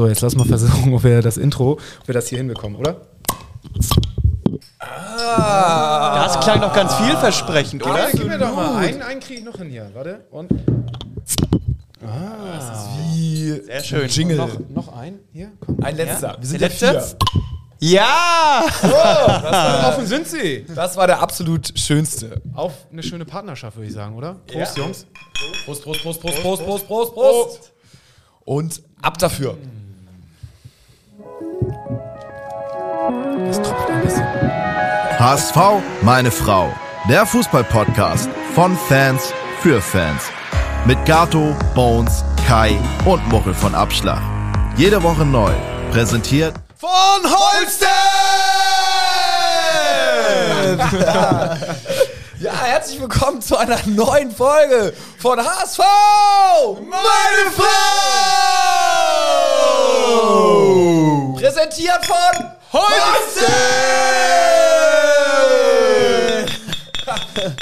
So, jetzt lass mal versuchen, ob wir das Intro, ob wir das hier hinbekommen, oder? Das klang doch ganz vielversprechend, oder? gib mir doch mal einen, einen kriege ich noch hin hier. Warte. Und Wie Sehr schön. Jingle. noch, noch ein. Hier, komm. Ein letzter. Wir sind Der der letzte? vier. Ja! Offen sind sie. Das war der absolut schönste. Auf eine schöne Partnerschaft, würde ich sagen, oder? Prost, Ja. Jungs. Prost, Prost, Prost, Prost, Prost, Prost, Prost, Prost. Und ab dafür. Es tropft ein bisschen. HSV, meine Frau. Der Fußball-Podcast von Fans für Fans. Mit Gato, Bones, Kai und Muchel von Abschlag. Jede Woche neu. Präsentiert Von Holstein! ja, herzlich willkommen zu einer neuen Folge von HSV! Meine Frau! Präsentiert von Holstein!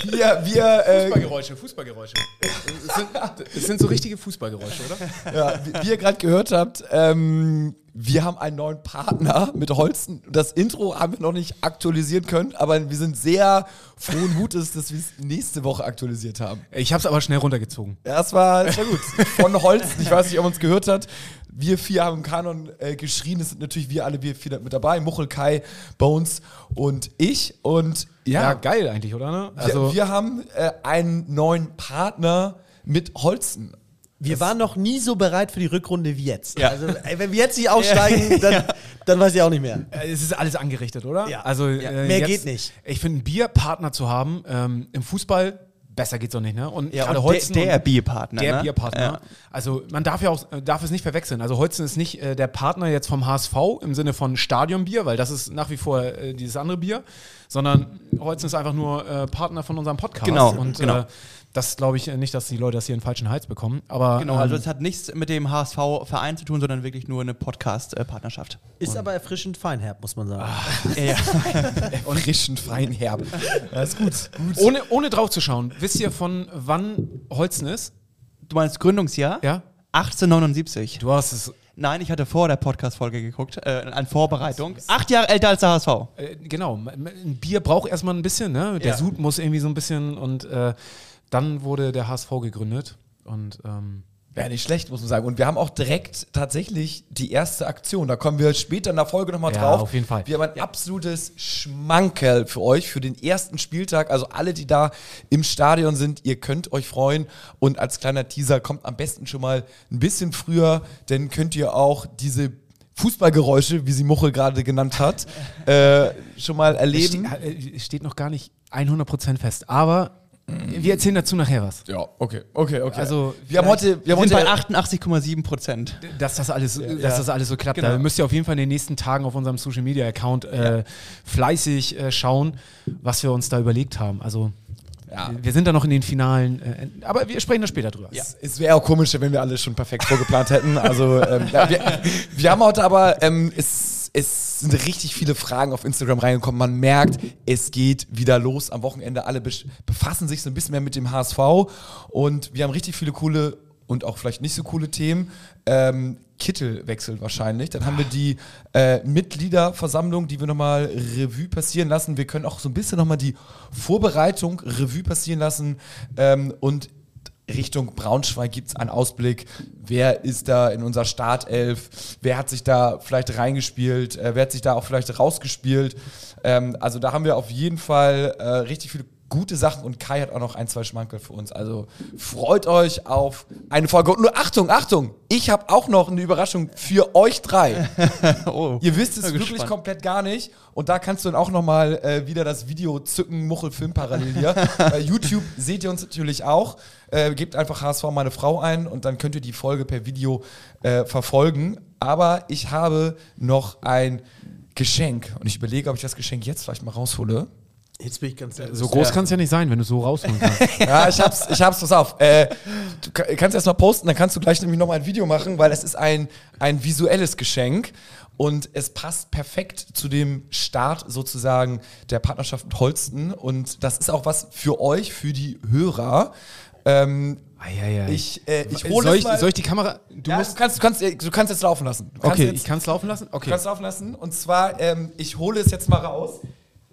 wir, wir, äh, Fußballgeräusche, Fußballgeräusche. Es sind, es sind so richtige Fußballgeräusche, oder? ja, wie, wie ihr gerade gehört habt, ähm, wir haben einen neuen Partner mit Holsten. Das Intro haben wir noch nicht aktualisieren können, aber wir sind sehr frohen Mutes, dass wir es nächste Woche aktualisiert haben. Ich habe es aber schnell runtergezogen. Ja, das war, das war gut. Von Holsten, ich weiß nicht, ob man es gehört hat. Wir vier haben im Kanon äh, geschrien. Es sind natürlich wir alle, wir vier mit dabei. Muchel, Kai, Bones und ich. Und Ja, ja, geil eigentlich, oder? Ne? wir, wir haben äh, einen neuen Partner mit Holsten. Wir waren noch nie so bereit für die Rückrunde wie jetzt. Ja. Also, ey, wenn wir jetzt nicht aussteigen, dann, dann weiß ich auch nicht mehr. Äh, Es ist alles angerichtet, oder? Ja. Also Ja. äh, Mehr jetzt- geht nicht. Ich finde, einen Bierpartner zu haben ähm, im Fußball besser geht's doch nicht, ne? Und Ja, gerade Holzen der, der Bierpartner. der ne? Bierpartner. Ja. Also man darf ja auch äh, darf es nicht verwechseln. Also Holzen ist nicht äh, der Partner jetzt vom HSV im Sinne von Stadionbier, weil das ist nach wie vor äh, dieses andere Bier, sondern Holzen ist einfach nur äh, Partner von unserem Podcast. Genau, Und genau. Das glaube ich äh, nicht, dass die Leute das hier in falschen Hals bekommen. Aber Genau, also ähm, es hat nichts mit dem HSV-Verein zu tun, sondern wirklich nur eine Podcast-Partnerschaft. Ist aber erfrischend feinherb, muss man sagen. Ja, ja. Frischen, fein, herb. Das ist gut. gut. ohne, ohne drauf zu schauen, wisst ihr von wann Holzen ist? Du meinst Gründungsjahr? Ja? 1879. Du hast es Nein, ich hatte vor der Podcast-Folge geguckt, äh, an Vorbereitung. Acht Jahre älter als der HSV. Äh, genau, ein Bier braucht erstmal ein bisschen, ne? Der Ja. Sud muss irgendwie so ein bisschen und äh, dann wurde der HSV gegründet und ähm, Ja, nicht schlecht, muss man sagen. Und wir haben auch direkt tatsächlich die erste Aktion. Da kommen wir später in der Folge nochmal Ja, drauf. auf jeden Fall. Wir haben ein absolutes Schmankerl für euch, für den ersten Spieltag. Also alle, die da im Stadion sind, ihr könnt euch freuen. Und als kleiner Teaser kommt am besten schon mal ein bisschen früher, denn könnt ihr auch diese Fußballgeräusche, wie sie Muchel gerade genannt hat, äh, schon mal erleben. äh, es steht noch gar nicht 100% fest, aber wir erzählen dazu nachher was. Ja, okay, okay, okay. Also, wir haben heute, wir haben sind heute bei 88,7 Prozent. Dass das alles, dass das alles so klappt. Genau. Da müsst ihr auf jeden Fall in den nächsten Tagen auf unserem Social Media Account äh, fleißig äh, schauen, was wir uns da überlegt haben. Also Ja. wir sind da noch in den finalen, äh, aber wir sprechen da später drüber. Es, es wäre auch komisch, wenn wir alles schon perfekt vorgeplant hätten. Also ähm, ja, wir, wir haben heute aber, ähm, es, es sind richtig viele Fragen auf Instagram reingekommen. Man merkt, es geht wieder los am Wochenende. Alle befassen sich so ein bisschen mehr mit dem HSV und wir haben richtig viele coole und auch vielleicht nicht so coole Themen. Ähm, Kittelwechsel wahrscheinlich. Dann haben wir die äh, Mitgliederversammlung, die wir nochmal Revue passieren lassen. Wir können auch so ein bisschen nochmal die Vorbereitung Revue passieren lassen. Ähm, und Richtung Braunschweig gibt es einen Ausblick. Wer ist da in unserer Startelf? Wer hat sich da vielleicht reingespielt? Äh, wer hat sich da auch vielleicht rausgespielt? Ähm, also da haben wir auf jeden Fall äh, richtig viele gute Sachen und Kai hat auch noch ein, zwei Schmankerl für uns. Also freut euch auf eine Folge. Und nur Achtung, Achtung, ich habe auch noch eine Überraschung für euch drei. Oh. Ihr wisst es wirklich gespannt. komplett gar nicht. Und da kannst du dann auch nochmal äh, wieder das Video zücken, Muchel Film parallel hier. Bei YouTube seht ihr uns natürlich auch. Äh, gebt einfach HSV meine Frau ein und dann könnt ihr die Folge per Video äh, verfolgen. Aber ich habe noch ein Geschenk und ich überlege, ob ich das Geschenk jetzt vielleicht mal raushole. Jetzt bin ich ganz nervös. So groß kann es ja nicht sein, wenn du so rausholen kannst. Ja, ich hab's, ich hab's, pass auf. Äh, du ka- kannst erst mal posten, dann kannst du gleich nämlich nochmal ein Video machen, weil es ist ein, ein visuelles Geschenk und es passt perfekt zu dem Start sozusagen der Partnerschaft mit Holsten und das ist auch was für euch, für die Hörer. Ähm, Eieiei. Ich, äh, ich Äh, hole soll, es ich, mal. soll ich die Kamera. Du ja, musst. du, kannst, du, kannst, du kannst jetzt laufen lassen. Du kannst okay, jetzt, ich kann es laufen lassen? Du Okay. kannst laufen lassen. Und zwar, ähm, ich hole es jetzt mal raus.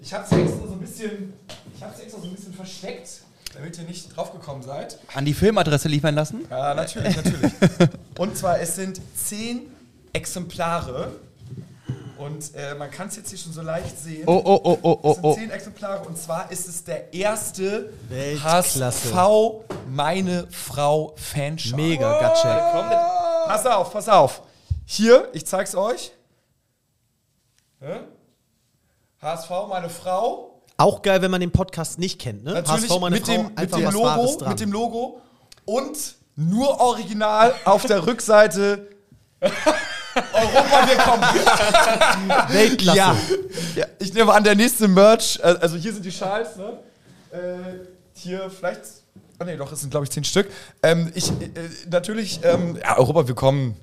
Ich habe es extra so ein bisschen, ich habe es extra so ein bisschen versteckt, damit ihr nicht draufgekommen seid. An die Filmadresse liefern lassen? Ja, natürlich, natürlich. Und zwar, es sind zehn Exemplare. Und äh, man kann es jetzt hier schon so leicht sehen. Oh, oh, oh, oh, Es oh, sind oh. zehn Exemplare und zwar ist es der erste Weltklasse. HSV Meine Frau Fanschal. Mega, Gatschek. Pass auf, pass auf. Hier, ich zeig's euch. Hä? HSV Meine Frau. Auch geil, wenn man den Podcast nicht kennt, ne? Natürlich HSV, meine mit, Frau, dem, mit, dem Logo, dran. mit dem Logo und nur original auf der Rückseite Europa, wir kommen. Weltklasse. Ja. ja. Ich nehme an, der nächste Merch, äh, also hier sind die Schals, ne? Äh, hier vielleicht, ah nee, doch, es sind glaube ich zehn Stück. Ähm, ich, äh, natürlich, ähm, ja, Europa, wir kommen.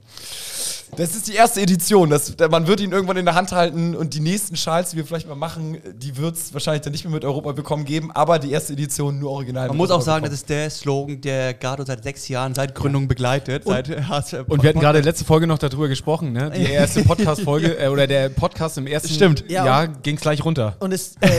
Das ist die erste Edition. Das, man wird ihn irgendwann in der Hand halten und die nächsten Schals, die wir vielleicht mal machen, die wird es wahrscheinlich dann nicht mehr mit Europa bekommen geben, aber die erste Edition nur original. Man muss auch sagen, das bekommen. ist der Slogan, der Gardo seit sechs Jahren, seit Gründung begleitet. seit HSV Und wir hatten gerade letzte Folge noch darüber gesprochen, ne? Die erste Podcast-Folge äh, oder der Podcast im ersten Stimmt. Ja, Jahr ging es gleich runter. Und es, äh,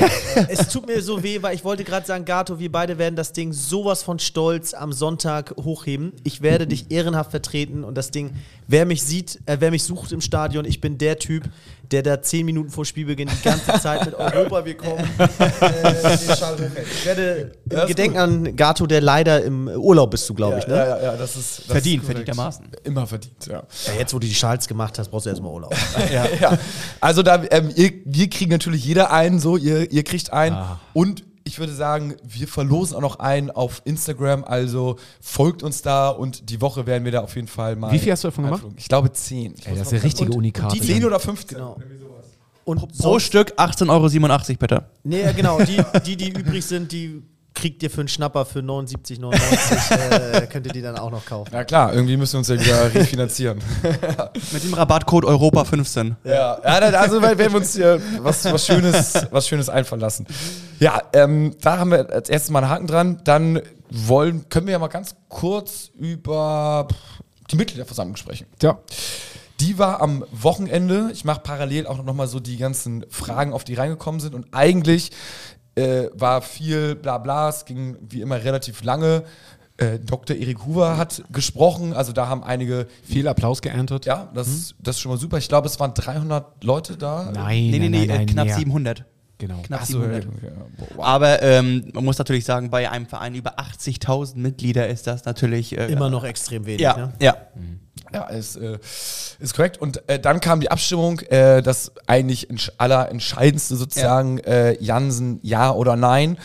es tut mir so weh, weil ich wollte gerade sagen, Gato, wir beide werden das Ding sowas von stolz am Sonntag hochheben. Ich werde dich ehrenhaft vertreten und das Ding, wer mich sieht, äh, wer mich sucht im Stadion, ich bin der Typ, der da zehn Minuten vor Spielbeginn die ganze Zeit mit Europa, wir kommen, äh, den Schal hochhält. Ich werde Ja, im ist Gedenken an Gato, der leider im Urlaub bist du, glaube ich, ne? Ja, ja, ja, das ist. Das Verdient, ist verdientermaßen. Immer verdient, ja. Ja, jetzt, wo du die Schals gemacht hast, brauchst du erstmal Urlaub. ja. Also da, ähm, ihr, wir kriegen natürlich jeder einen, so, ihr, ihr kriegt einen. Und ich würde sagen, wir verlosen auch noch einen auf Instagram, also folgt uns da und die Woche werden wir da auf jeden Fall mal. Wie viel hast du davon gemacht? Ich glaube 10. Ich Ey, das ist der richtige und- Unikat. Die 10 oder 15. Genau. Irgendwie sowas. Und Pro Stück 18,87 Euro, bitte. Nee, ja, genau. Die, die, die übrig sind, die kriegt ihr für einen Schnapper für 79,99. äh, könnt ihr die dann auch noch kaufen. Ja klar, irgendwie müssen wir uns ja wieder refinanzieren. Mit dem Rabattcode Europa15. Ja, ja also werden wir uns hier was, was, Schönes, was Schönes einfallen lassen. Ja, ähm, da haben wir als erstes mal einen Haken dran. Dann wollen, können wir ja mal ganz kurz über die Mitgliederversammlung sprechen. Ja. Die war am Wochenende. Ich mache parallel auch noch mal so die ganzen Fragen, auf die reingekommen sind. Und eigentlich äh, war viel Blabla. Es ging wie immer relativ lange. Äh, Dr. Erik Huber hat gesprochen. Also da haben einige. Viel Applaus geerntet. Ja, das, das ist schon mal super. Ich glaube, es waren 300 Leute da. Nein, Nee, nee, nein, nee, nein, nein, knapp mehr. 700. Genau. Knapp so, ja, 700. ja, wow. Aber ähm, man muss natürlich sagen, bei einem Verein über 80.000 Mitglieder ist das natürlich äh, Immer noch extrem wenig. Ja, Ne? ja. Ja, ist, äh, ist korrekt. Und äh, dann kam die Abstimmung, äh, das eigentlich entsch allerentscheidendste sozusagen, äh, Jansen ja oder nein.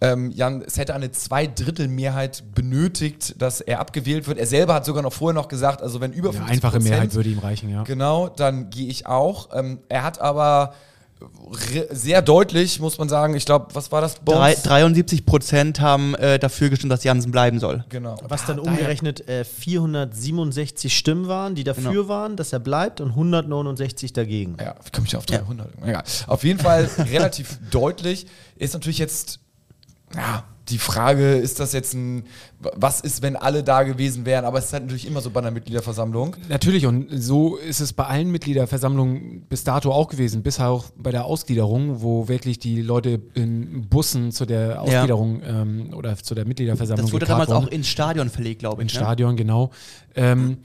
Ähm, Jan, es hätte eine Zweidrittelmehrheit benötigt, dass er abgewählt wird. Er selber hat sogar noch vorher noch gesagt, also wenn über Eine 50 einfache Mehrheit würde ihm reichen, ja. Genau, dann gehe ich auch. Ähm, er hat aber sehr deutlich, muss man sagen, ich glaube, was war das? Drei, Bones? 73 Prozent haben äh, dafür gestimmt, dass Jansen bleiben soll. Genau. Was dann umgerechnet äh, 467 Stimmen waren, die dafür Genau. waren, dass er bleibt und 169 dagegen. Ja, wie komme ich auf 300? Egal. Auf jeden Fall relativ deutlich. Ist natürlich jetzt, ja, die Frage, ist das jetzt ein, was ist, wenn alle da gewesen wären? Aber es ist halt natürlich immer so bei einer Mitgliederversammlung. Natürlich, und so ist es bei allen Mitgliederversammlungen bis dato auch gewesen, bis auch bei der Ausgliederung, wo wirklich die Leute in Bussen zu der Ausgliederung ähm, oder zu der Mitgliederversammlung Das wurde damals auch wurden. ins Stadion verlegt, glaube ich. ins ne? Stadion, genau. Ähm,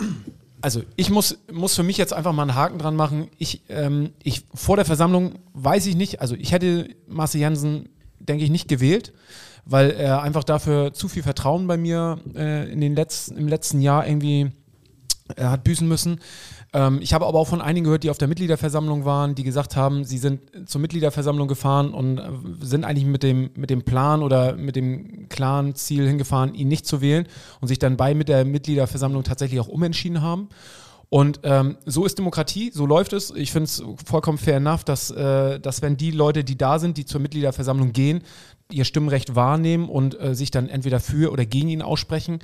also ich muss, muss für mich jetzt einfach mal einen Haken dran machen. Ich, ähm, ich vor der Versammlung weiß ich nicht, also ich hätte Marcel Jansen, denke ich, nicht gewählt, weil er einfach dafür zu viel Vertrauen bei mir äh, in den letzten, im letzten Jahr irgendwie äh, hat büßen müssen. Ähm, ich habe aber auch von einigen gehört, die auf der Mitgliederversammlung waren, die gesagt haben, sie sind zur Mitgliederversammlung gefahren und äh, sind eigentlich mit dem, mit dem Plan oder mit dem klaren Ziel hingefahren, ihn nicht zu wählen und sich dann bei mit der Mitgliederversammlung tatsächlich auch umentschieden haben. Und ähm, so ist Demokratie, so läuft es. Ich finde es vollkommen fair enough, dass, äh, dass wenn die Leute, die da sind, die zur Mitgliederversammlung gehen, ihr Stimmrecht wahrnehmen und äh, sich dann entweder für oder gegen ihn aussprechen.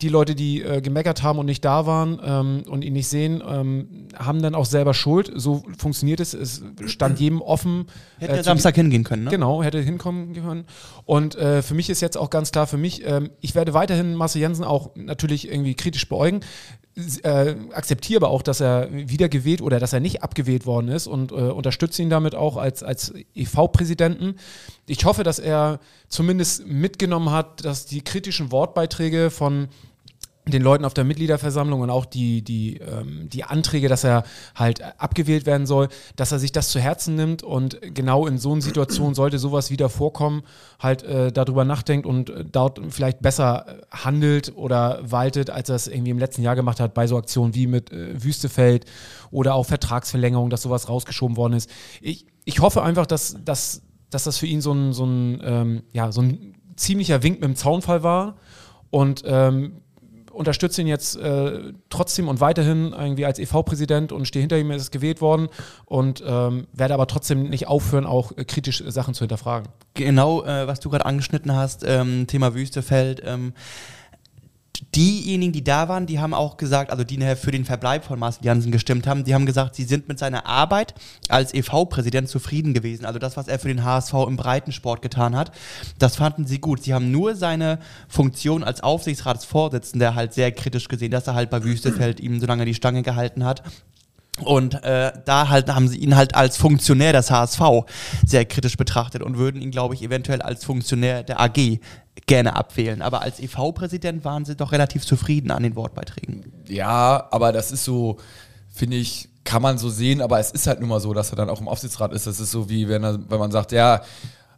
die Leute, die äh, gemeckert haben und nicht da waren ähm, und ihn nicht sehen, ähm, haben dann auch selber Schuld. So funktioniert es. Es stand jedem offen. Hätte äh, der zu- Samstag hingehen können, ne? Genau, hätte hinkommen können. Und äh, für mich ist jetzt auch ganz klar, für mich, ähm, ich werde weiterhin Marcel Jensen auch natürlich irgendwie kritisch beäugen. Äh, akzeptiere aber auch, dass er wiedergewählt oder dass er nicht abgewählt worden ist und äh, unterstütze ihn damit auch als, als EV-Präsidenten. Ich hoffe, dass er zumindest mitgenommen hat, dass die kritischen Wortbeiträge von den Leuten auf der Mitgliederversammlung und auch die, die, ähm, die Anträge, dass er halt abgewählt werden soll, dass er sich das zu Herzen nimmt und genau in so einer Situation sollte sowas wieder vorkommen, halt äh, darüber nachdenkt und äh, dort vielleicht besser äh, handelt oder waltet, als er es irgendwie im letzten Jahr gemacht hat bei so Aktionen wie mit äh, Wüstefeld oder auch Vertragsverlängerung, dass sowas rausgeschoben worden ist. Ich, ich hoffe einfach, dass, dass, dass das für ihn so ein, so ein, ähm, ja, so ein ziemlicher Wink mit dem Zaunfall war und ähm, unterstütze ihn jetzt äh, trotzdem und weiterhin irgendwie als EV-Präsident und stehe hinter ihm, ist gewählt worden und ähm, werde aber trotzdem nicht aufhören, auch äh, kritisch Sachen zu hinterfragen. Genau, äh, was du gerade angeschnitten hast, ähm, Thema Wüstefeld. Ähm, diejenigen, die da waren, die haben auch gesagt, also die nachher für den Verbleib von Marcel Janssen gestimmt haben, die haben gesagt, sie sind mit seiner Arbeit als EV-Präsident zufrieden gewesen. Also das, was er für den HSV im Breitensport getan hat, das fanden sie gut. Sie haben nur seine Funktion als Aufsichtsratsvorsitzender halt sehr kritisch gesehen, dass er halt bei Wüstefeld ihm so lange die Stange gehalten hat. Und äh, da halt haben sie ihn halt als Funktionär des HSV sehr kritisch betrachtet und würden ihn, glaube ich, eventuell als Funktionär der AG gerne abwählen. Aber als EV-Präsident waren sie doch relativ zufrieden an den Wortbeiträgen. Ja, aber das ist so, finde ich, kann man so sehen, aber es ist halt nun mal so, dass er dann auch im Aufsichtsrat ist. Das ist so wie, wenn, er, wenn man sagt, ja,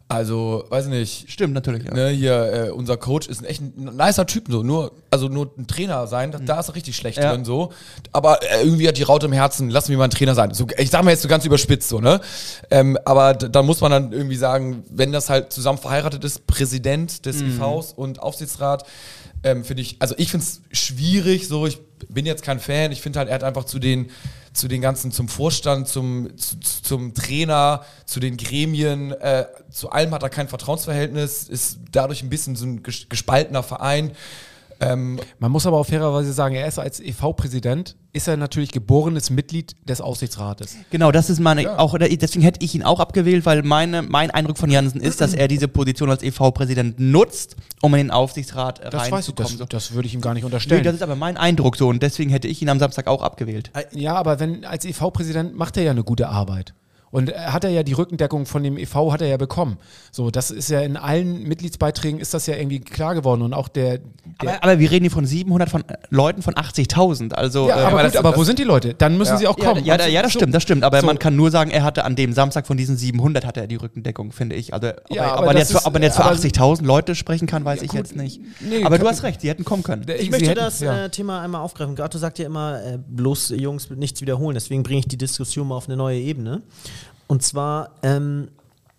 also, weiß nicht, Stimmt natürlich. Ja. ne, hier, äh, unser Coach ist ein echt ein nicer Typ, so, nur, also nur ein Trainer sein, da, da ist er richtig schlecht Ja. drin, so. Aber äh, irgendwie hat die Raute im Herzen, lassen wir mal ein Trainer sein. So, ich sag mal jetzt so ganz überspitzt, so, ne? Ähm, aber da muss man dann irgendwie sagen, wenn das halt zusammen verheiratet ist, Präsident des IVs und Aufsichtsrat, ähm, finde ich, also ich finde es schwierig, so, ich bin jetzt kein Fan, ich finde halt, er hat einfach zu den, zu den ganzen, zum Vorstand, zum, zu, zu- zum Trainer, zu den Gremien, äh, zu allem hat er kein Vertrauensverhältnis, ist dadurch ein bisschen so ein ges- gespaltener Verein. Ähm, Man muss aber auch fairerweise sagen, er ist als EV-Präsident, ist er natürlich geborenes Mitglied des Aufsichtsrates. Genau, das ist meine, auch, deswegen hätte ich ihn auch abgewählt, weil meine, mein Eindruck von Jansen ist, dass er diese Position als EV-Präsident nutzt, um in den Aufsichtsrat Das weiß ich, das, reinzukommen. So. das würde ich ihm gar nicht Nee, unterstellen. das ist aber mein Eindruck so und deswegen hätte ich ihn am Samstag auch abgewählt. Äh, Ja, aber wenn als EV-Präsident macht er ja eine gute Arbeit. Und hat er ja die Rückendeckung von dem EV hat er ja bekommen. So, das ist ja in allen Mitgliedsbeiträgen ist das ja irgendwie klar geworden und auch der, der Aber, aber wir reden hier von 700 von, äh, Leuten von 80.000. Also, ja, äh, aber, gut, das- aber wo das- sind die Leute? Dann müssen Ja. sie auch kommen. ja, ja, ja, das So. stimmt, das stimmt. Aber So. man kann nur sagen, er hatte an dem Samstag von diesen 700 hatte er die Rückendeckung, finde ich. Also, ob, Ja, er, ob, aber man das jetzt, für- ist- ob man jetzt für aber- 80.000 Leute sprechen kann, weiß ich gut, jetzt nicht. nee, aber du hast recht, die hätten kommen können. Ich sie möchte hätten- das ja. äh, Thema einmal aufgreifen. Gato sagt ja immer, äh, bloß äh, Jungs nichts wiederholen. Deswegen bringe ich die Diskussion mal auf eine neue Ebene. Und zwar, ähm,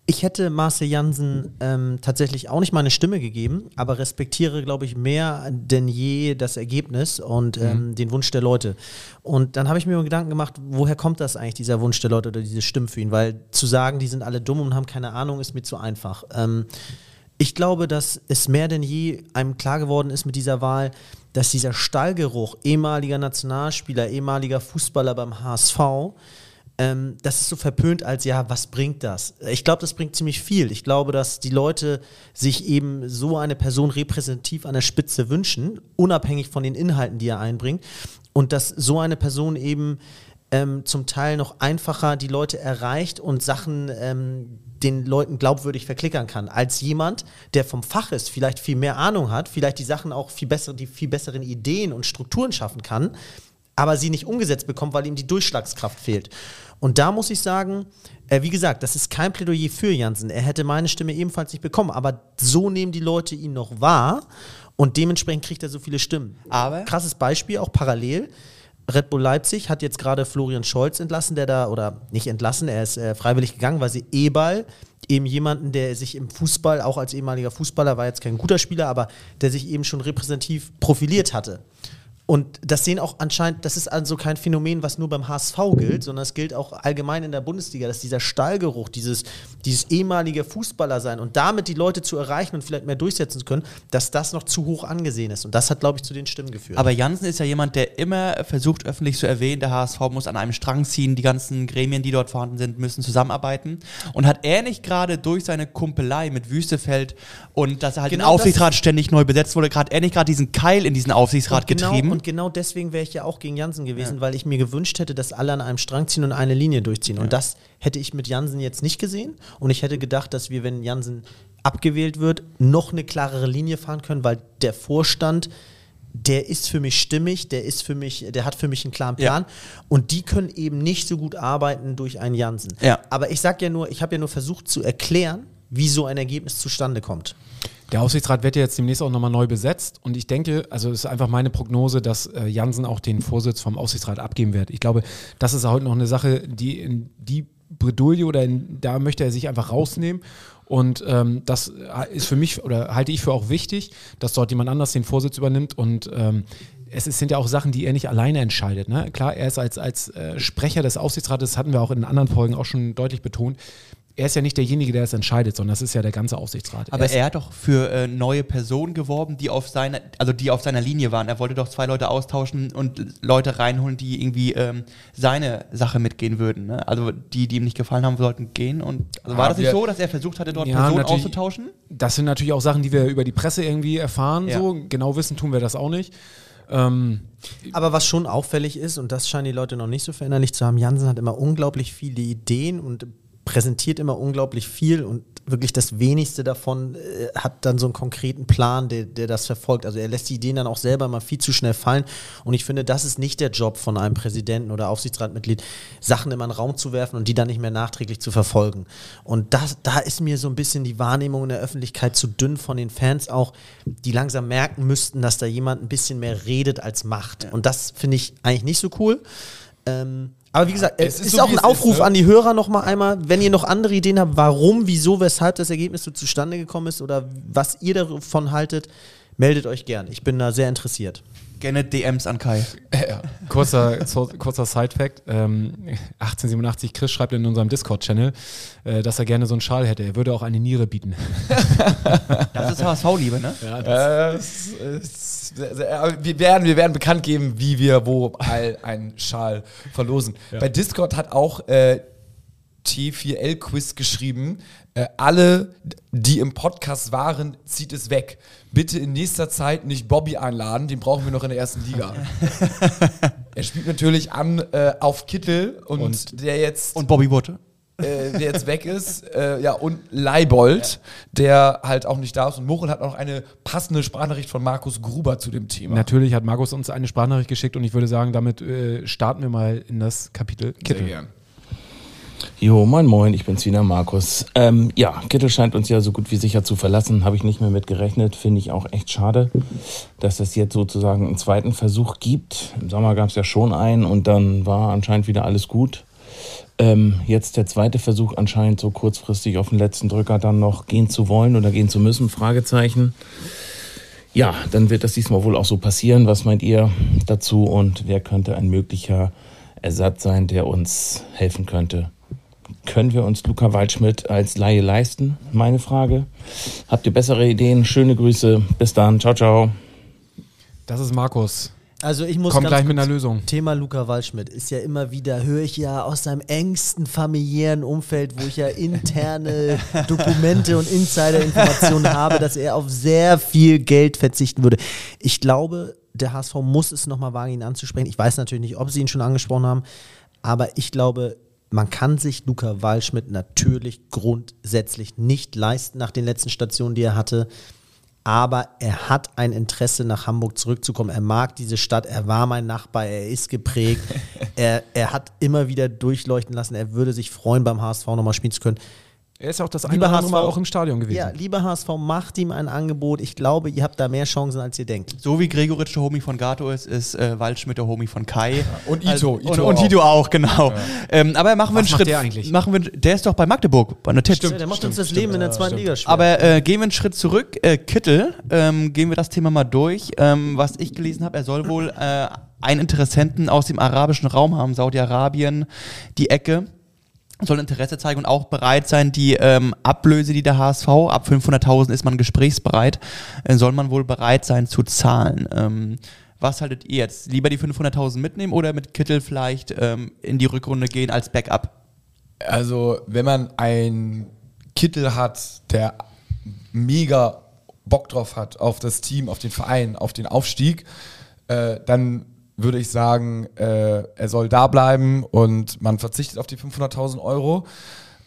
ich hätte Marcel Jansen ähm, tatsächlich auch nicht meine Stimme gegeben, aber respektiere, glaube ich, mehr denn je das Ergebnis und ähm, den Wunsch der Leute. Und dann habe ich mir Gedanken gemacht, woher kommt das eigentlich, dieser Wunsch der Leute oder diese Stimmen für ihn? Weil zu sagen, die sind alle dumm und haben keine Ahnung, ist mir zu einfach. Ähm, ich glaube, dass es mehr denn je einem klar geworden ist mit dieser Wahl, dass dieser Stallgeruch ehemaliger Nationalspieler, ehemaliger Fußballer beim HSV, ähm, das ist so verpönt als, ja, was bringt das? Ich glaube, das bringt ziemlich viel. Ich glaube, dass die Leute sich eben so eine Person repräsentativ an der Spitze wünschen, unabhängig von den Inhalten, die er einbringt. Und dass so eine Person eben ähm, zum Teil noch einfacher die Leute erreicht und Sachen ähm, den Leuten glaubwürdig verklickern kann, als jemand, der vom Fach ist, vielleicht viel mehr Ahnung hat, vielleicht die Sachen auch viel bessere, die viel besseren Ideen und Strukturen schaffen kann, aber sie nicht umgesetzt bekommt, weil ihm die Durchschlagskraft fehlt. Und da muss ich sagen, äh, wie gesagt, das ist kein Plädoyer für Jansen. Er hätte meine Stimme ebenfalls nicht bekommen, aber so nehmen die Leute ihn noch wahr und dementsprechend kriegt er so viele Stimmen. Aber- krasses Beispiel, auch parallel. Red Bull Leipzig hat jetzt gerade Florian Scholz entlassen, der da, oder nicht entlassen, er ist äh, freiwillig gegangen, weil sie Ebal, eben jemanden, der sich im Fußball, auch als ehemaliger Fußballer, war jetzt kein guter Spieler, aber der sich eben schon repräsentativ profiliert hatte. Und das sehen auch anscheinend, das ist also kein Phänomen, was nur beim HSV gilt, sondern es gilt auch allgemein in der Bundesliga, dass dieser Stallgeruch, dieses, dieses ehemalige Fußballer sein und damit die Leute zu erreichen und vielleicht mehr durchsetzen zu können, dass das noch zu hoch angesehen ist. Und das hat, glaube ich, zu den Stimmen geführt. Aber Jansen ist ja jemand, der immer versucht, öffentlich zu erwähnen, der HSV muss an einem Strang ziehen, die ganzen Gremien, die dort vorhanden sind, müssen zusammenarbeiten. Und hat er nicht gerade durch seine Kumpelei mit Wüstefeld und dass er halt Genau den Aufsichtsrat ständig neu besetzt wurde, gerade er nicht gerade diesen Keil in diesen Aufsichtsrat genau, getrieben? Und genau deswegen wäre ich ja auch gegen Jansen gewesen, weil ich mir gewünscht hätte, dass alle an einem Strang ziehen und eine Linie durchziehen. Und das hätte ich mit Jansen jetzt nicht gesehen. Und ich hätte gedacht, dass wir, wenn Jansen abgewählt wird, noch eine klarere Linie fahren können, weil der Vorstand der ist für mich stimmig, der ist für mich, der hat für mich einen klaren Plan und die können eben nicht so gut arbeiten durch einen Jansen. Ja. Aber ich sag ja nur, ich habe ja nur versucht zu erklären, wie so ein Ergebnis zustande kommt. Der Aufsichtsrat wird ja jetzt demnächst auch nochmal neu besetzt und ich denke, also es ist einfach meine Prognose, dass äh, Jansen auch den Vorsitz vom Aufsichtsrat abgeben wird. Ich glaube, das ist heute noch eine Sache, die in die Bredouille oder in, da möchte er sich einfach rausnehmen und ähm, das ist für mich oder halte ich für auch wichtig, dass dort jemand anders den Vorsitz übernimmt und ähm, es ist, sind ja auch Sachen, die er nicht alleine entscheidet. Ne? Klar, er ist als, als äh, Sprecher des Aufsichtsrates, hatten wir auch in anderen Folgen auch schon deutlich betont, er ist ja nicht derjenige, der es entscheidet, sondern das ist ja der ganze Aufsichtsrat. Aber ist, er hat doch für äh, neue Personen geworben, die auf seiner, also die auf seiner Linie waren. Er wollte doch zwei Leute austauschen und Leute reinholen, die irgendwie ähm, seine Sache mitgehen würden. Ne? Also die, die ihm nicht gefallen haben, sollten gehen. Und also war Ja, das nicht wir- so, dass er versucht hatte, dort Ja, Personen auszutauschen? Das sind natürlich auch Sachen, die wir über die Presse irgendwie erfahren. Ja. So genau wissen tun wir das auch nicht. Ähm, Aber was schon auffällig ist, und das scheinen die Leute noch nicht so verinnerlicht zu haben, Jansen hat immer unglaublich viele Ideen und präsentiert immer unglaublich viel und wirklich das wenigste davon äh, hat dann so einen konkreten Plan, der, der das verfolgt. Also er lässt die Ideen dann auch selber mal viel zu schnell fallen. Und ich finde, das ist nicht der Job von einem Präsidenten oder Aufsichtsratmitglied, Sachen immer in den Raum zu werfen und die dann nicht mehr nachträglich zu verfolgen. Und das, da ist mir so ein bisschen die Wahrnehmung in der Öffentlichkeit zu dünn von den Fans auch, die langsam merken müssten, dass da jemand ein bisschen mehr redet als macht. Und das finde ich eigentlich nicht so cool. Ähm, aber wie gesagt, es es ist, so, auch ein Aufruf ist, ne? an die Hörer noch mal einmal, wenn ihr noch andere Ideen habt, warum, wieso, weshalb das Ergebnis so zustande gekommen ist oder was ihr davon haltet, meldet euch gern. Ich bin da sehr interessiert. Gerne DMs an Kai. kurzer, so, kurzer Side-Fact: ähm, 1887 Chris schreibt in unserem Discord-Channel, äh, dass er gerne so einen Schal hätte. Er würde auch eine Niere bieten. Das ist HSV-Liebe, ne? Äh, es- es- äh, wir, werden, wir werden bekannt geben, wie wir wo all einen Schal verlosen. Bei Discord hat auch äh, T4L-Quiz geschrieben, äh, alle, die im Podcast waren, zieht es weg. Bitte in nächster Zeit nicht Bobby einladen, den brauchen wir noch in der ersten Liga. er spielt natürlich an äh, auf Kittel und, der jetzt Und Bobby Wood. äh, der jetzt weg ist. Äh, ja, und Leibold, der halt auch nicht da ist. Und Mochel hat noch eine passende Sprachnachricht von Markus Gruber zu dem Thema. Natürlich hat Markus uns eine Sprachnachricht geschickt und ich würde sagen, damit äh, starten wir mal in das Kapitel Kittel. gern. Jo, moin moin, ich bin's wieder, Markus. Ähm, ja, Kittel scheint uns ja so gut wie sicher zu verlassen, habe ich nicht mehr mit gerechnet, finde ich auch echt schade, dass es jetzt sozusagen einen zweiten Versuch gibt. Im Sommer gab's ja schon einen und dann war anscheinend wieder alles gut. Ähm, jetzt der zweite Versuch anscheinend so kurzfristig auf den letzten Drücker dann noch gehen zu wollen oder gehen zu müssen, Fragezeichen. Ja, dann wird das diesmal wohl auch so passieren. Was meint ihr dazu und wer könnte ein möglicher Ersatz sein, der uns helfen könnte? Können wir uns Luca Waldschmidt als Laie leisten? Meine Frage. Habt ihr bessere Ideen? Schöne Grüße. Bis dann. Ciao, ciao. Das ist Markus. Also ich muss Kommt ganz gleich mit einer Lösung. Thema Luca Waldschmidt ist ja immer wieder, höre ich ja aus seinem engsten familiären Umfeld, wo ich ja interne Dokumente und Insider-Informationen habe, dass er auf sehr viel Geld verzichten würde. Ich glaube, der HSV muss es nochmal wagen, ihn anzusprechen. Ich weiß natürlich nicht, ob sie ihn schon angesprochen haben, aber ich glaube, man kann sich Luca Waldschmidt natürlich grundsätzlich nicht leisten nach den letzten Stationen, die er hatte. Aber er hat ein Interesse, nach Hamburg zurückzukommen. Er mag diese Stadt, er war mein Nachbar, er ist geprägt, er, er hat immer wieder durchleuchten lassen, er würde sich freuen, beim HSV nochmal spielen zu können. Er ist ja auch das eine andere Mal HSV. auch im Stadion gewesen. Ja, lieber HSV, macht ihm ein Angebot. Ich glaube, ihr habt da mehr Chancen, als ihr denkt. So wie Gregoritsch der Homie von Gato ist, ist äh, Waldschmidt der Homie von Kai. Und Ito, Also, Ito und, und auch. Ito auch, genau. Ähm, aber machen wir Was einen macht Schritt. der eigentlich? Machen wir, der ist doch bei Magdeburg, bei einer Tipps. Ja, der macht uns das Leben in der zweiten Liga schwer. Aber äh, gehen wir einen Schritt zurück. Äh, Kittel, ähm, gehen wir das Thema mal durch. Ähm, was ich gelesen habe, er soll wohl äh, einen Interessenten aus dem arabischen Raum haben, Saudi-Arabien, die Ecke. Soll Interesse zeigen und auch bereit sein, die ähm, Ablöse, die der HSV, ab 500.000 ist man gesprächsbereit, äh, soll man wohl bereit sein zu zahlen. Ähm, was haltet ihr jetzt? Lieber die 500.000 mitnehmen oder mit Kittel vielleicht ähm, in die Rückrunde gehen als Backup? Also, wenn man einen Kittel hat, der mega Bock drauf hat, auf das Team, auf den Verein, auf den Aufstieg, äh, dann würde ich sagen, äh, er soll da bleiben und man verzichtet auf die 500.000 Euro.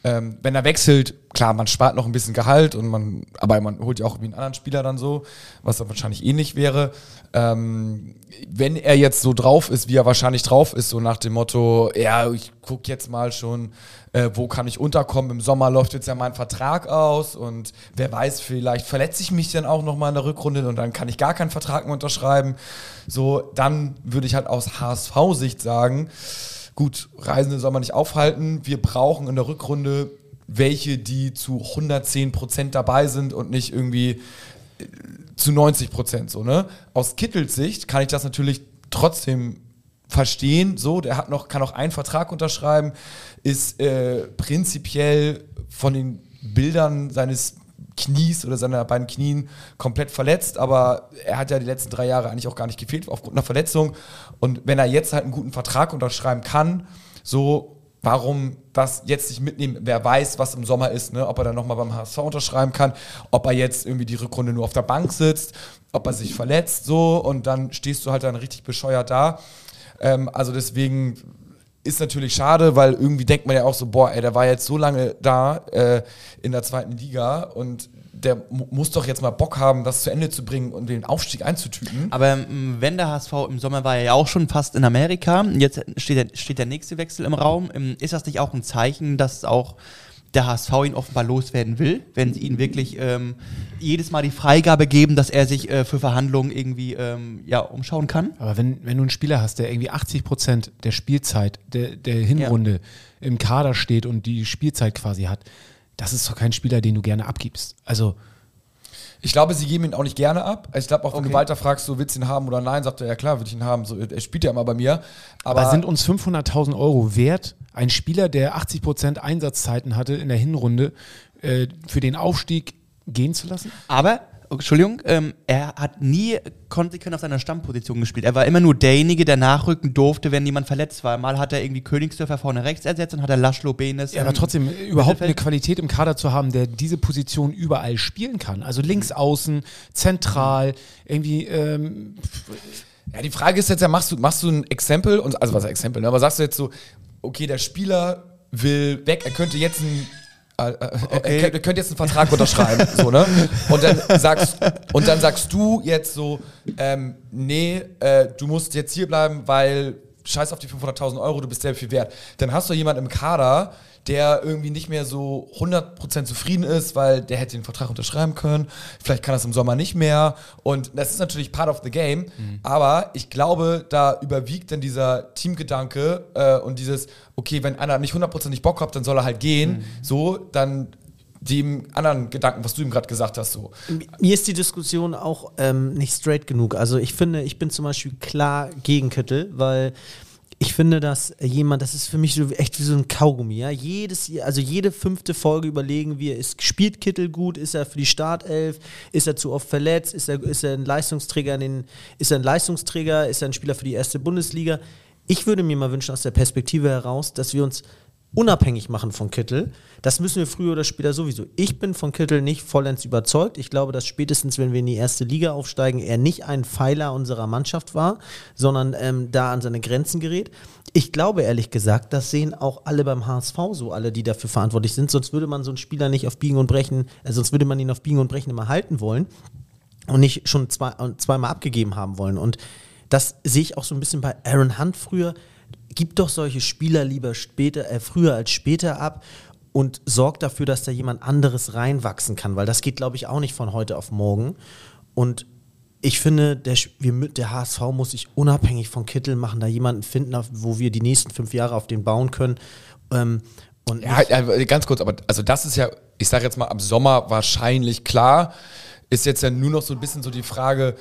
Ähm, wenn er wechselt, klar, man spart noch ein bisschen Gehalt und man, aber man holt ja auch irgendwie einen anderen Spieler dann so, was dann wahrscheinlich ähnlich wäre. Ähm, wenn er jetzt so drauf ist, wie er wahrscheinlich drauf ist, so nach dem Motto, ja, ich guck jetzt mal schon, äh, wo kann ich unterkommen? Im Sommer läuft jetzt ja mein Vertrag aus und wer weiß, vielleicht verletze ich mich dann auch noch mal in der Rückrunde und dann kann ich gar keinen Vertrag mehr unterschreiben. So, dann würde ich halt aus HSV-Sicht sagen, gut, Reisende soll man nicht aufhalten. Wir brauchen in der Rückrunde welche, die zu 110 Prozent dabei sind und nicht irgendwie äh, zu 90 Prozent so, ne? Aus Kittels Sicht kann ich das natürlich trotzdem verstehen, so, der hat noch, kann noch einen Vertrag unterschreiben, ist äh, prinzipiell von den Bildern seines Knies oder seiner beiden Knien komplett verletzt, aber er hat ja die letzten drei Jahre eigentlich auch gar nicht gefehlt aufgrund einer Verletzung. Und wenn er jetzt halt einen guten Vertrag unterschreiben kann, so warum das jetzt nicht mitnehmen? Wer weiß, was im Sommer ist, ne? ob er dann nochmal beim HSV unterschreiben kann, ob er jetzt irgendwie die Rückrunde nur auf der Bank sitzt, ob er sich verletzt, so und dann stehst du halt dann richtig bescheuert da. Ähm, also deswegen ist natürlich schade, weil irgendwie denkt man ja auch so, boah, ey, der war jetzt so lange da äh, in der zweiten Liga und der mu- muss doch jetzt mal Bock haben, das zu Ende zu bringen und den Aufstieg einzutüten. Aber ähm, wenn der HSV im Sommer war er ja auch schon fast in Amerika, jetzt steht der, steht der nächste Wechsel im Raum. Ähm, Ist das nicht auch ein Zeichen, dass auch der HSV ihn offenbar loswerden will, wenn sie ihn wirklich ähm, jedes Mal die Freigabe geben, dass er sich äh, für Verhandlungen irgendwie ähm, ja, umschauen kann? Aber wenn, wenn du einen Spieler hast, der irgendwie 80 Prozent der Spielzeit, der, der Hinrunde im Kader steht und die Spielzeit quasi hat, das ist doch kein Spieler, den du gerne abgibst. Also, Ich glaube, sie geben ihn auch nicht gerne ab. Ich glaube, auch wenn Okay. du Walter fragst, so willst du ihn haben oder nein, sagt er, ja klar, will ich ihn haben. So, er spielt ja immer bei mir. Aber, aber sind uns 500.000 Euro wert, ein Spieler, der 80 Prozent Einsatzzeiten hatte in der Hinrunde, äh, für den Aufstieg gehen zu lassen? Aber, Entschuldigung, ähm, er hat nie konsequent auf seiner Stammposition gespielt. Er war immer nur derjenige, der nachrücken durfte, wenn jemand verletzt war. Mal hat er irgendwie Königsdörfer vorne rechts ersetzt und hat er Laszlo Benes. Ja, aber trotzdem überhaupt eine Qualität im Kader zu haben, der diese Position überall spielen kann. Also links außen, zentral, irgendwie ähm, Ja, die Frage ist jetzt ja, machst du, machst du ein Exempel, und, also was ist Exempel, ne? aber sagst du jetzt so, okay, der Spieler will weg, er könnte jetzt ein äh, äh, könnte, er könnte jetzt einen Vertrag unterschreiben, so, ne? Und dann sagst, und dann sagst du jetzt so, ähm, nee, äh, du musst jetzt hier bleiben, weil scheiß auf die 500.000 Euro, du bist sehr viel wert. Dann hast du jemanden im Kader, der irgendwie nicht mehr so 100% zufrieden ist, weil der hätte den Vertrag unterschreiben können. Vielleicht kann das im Sommer nicht mehr. Und das ist natürlich part of the game. Aber ich glaube, da überwiegt dann dieser Teamgedanke äh, und dieses, okay, wenn einer nicht 100% Bock hat, dann soll er halt gehen. So, dann dem anderen Gedanken, was du ihm gerade gesagt hast, so. Mir ist die Diskussion auch ähm, nicht straight genug. Also ich finde, ich bin zum Beispiel klar gegen Kittel, weil ich finde, dass jemand, das ist für mich so echt wie so ein Kaugummi, ja. Jedes, also jede fünfte Folge überlegen wir, ist, spielt Kittel gut, ist er für die Startelf, ist er zu oft verletzt, ist er, ist er ein Leistungsträger in den, ist er ein Leistungsträger, ist er ein Spieler für die erste Bundesliga. Ich würde mir mal wünschen, aus der Perspektive heraus, dass wir uns unabhängig machen von Kittel. Das müssen wir früher oder später sowieso. Ich bin von Kittel nicht vollends überzeugt. Ich glaube, dass spätestens, wenn wir in die erste Liga aufsteigen, er nicht ein Pfeiler unserer Mannschaft war, sondern ähm, da an seine Grenzen gerät. Ich glaube ehrlich gesagt, das sehen auch alle beim HSV so, alle, die dafür verantwortlich sind. Sonst würde man so einen Spieler nicht auf Biegen und Brechen, äh, sonst würde man ihn auf Biegen und Brechen immer halten wollen und nicht schon zwei, zweimal abgegeben haben wollen. Und das sehe ich auch so ein bisschen bei Aaron Hunt früher. Gib doch solche Spieler lieber später, äh, früher als später ab. und sorgt dafür, dass da jemand anderes reinwachsen kann, weil das geht, glaube ich, auch nicht von heute auf morgen. Und ich finde, der, wir, der HSV muss sich unabhängig von Kittel machen, da jemanden finden, wo wir die nächsten fünf Jahre auf den bauen können. Ähm, und Ja, ja, ganz kurz, aber also das ist ja, ich sage jetzt mal, am Sommer wahrscheinlich klar. Ist jetzt ja nur noch so ein bisschen so die Frage,